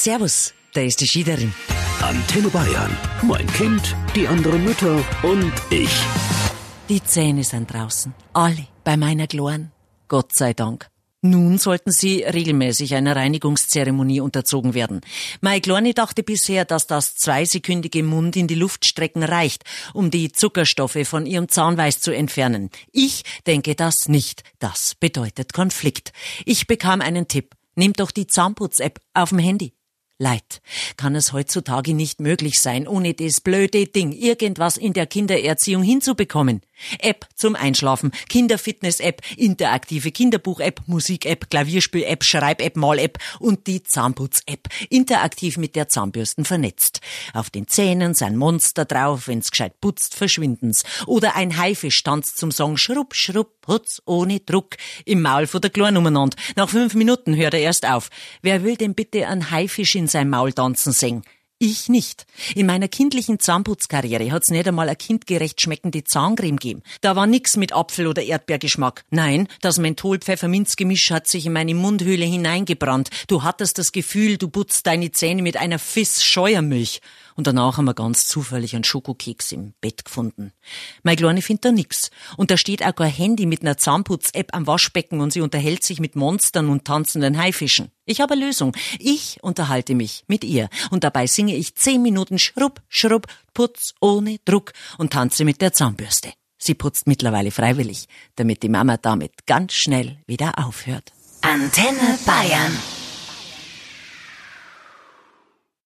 Servus, da ist die Schiederin. Antenne Bayern. Mein Kind, die anderen Mütter und ich. Die Zähne sind draußen. Alle bei meiner Gloren. Gott sei Dank. Nun sollten sie regelmäßig einer Reinigungszeremonie unterzogen werden. Mai Glorni dachte bisher, dass das zweisekündige Mund in die Luft strecken reicht, um die Zuckerstoffe von ihrem Zahnweiß zu entfernen. Ich denke das nicht. Das bedeutet Konflikt. Ich bekam einen Tipp. Nehmt doch die Zahnputz-App auf dem Handy. Leid. Kann es heutzutage nicht möglich sein, ohne das blöde Ding irgendwas in der Kindererziehung hinzubekommen? App zum Einschlafen, Kinderfitness-App, interaktive Kinderbuch-App, Musik-App, Klavierspiel-App, Schreib-App, Mal-App und die Zahnputz-App, interaktiv mit der Zahnbürsten vernetzt. Auf den Zähnen sind Monster drauf, wenn's gescheit putzt, verschwinden's. Oder ein Haifisch tanzt zum Song Schrupp, Schrupp, Putz ohne Druck im Maul von der Kleinen umeinander. Nach fünf Minuten hört er erst auf. Wer will denn bitte einen Haifisch in sein Maul tanzen singen? Ich nicht. In meiner kindlichen Zahnputzkarriere hat's nicht einmal eine kindgerecht schmeckende Zahncreme gegeben. Da war nix mit Apfel- oder Erdbeergeschmack. Nein, das Menthol-Pfefferminz-Gemisch hat sich in meine Mundhöhle hineingebrannt. Du hattest das Gefühl, du putzt deine Zähne mit einer Fiss Scheuermilch. Und danach haben wir ganz zufällig einen Schokokeks im Bett gefunden. Meine Kleine findet da nix. Und da steht auch kein Handy mit einer Zahnputz-App am Waschbecken und sie unterhält sich mit Monstern und tanzenden Haifischen. Ich habe eine Lösung. Ich unterhalte mich mit ihr. Und dabei singe ich zehn Minuten Schrupp, Schrupp, Putz ohne Druck und tanze mit der Zahnbürste. Sie putzt mittlerweile freiwillig, damit die Mama damit ganz schnell wieder aufhört. Antenne Bayern.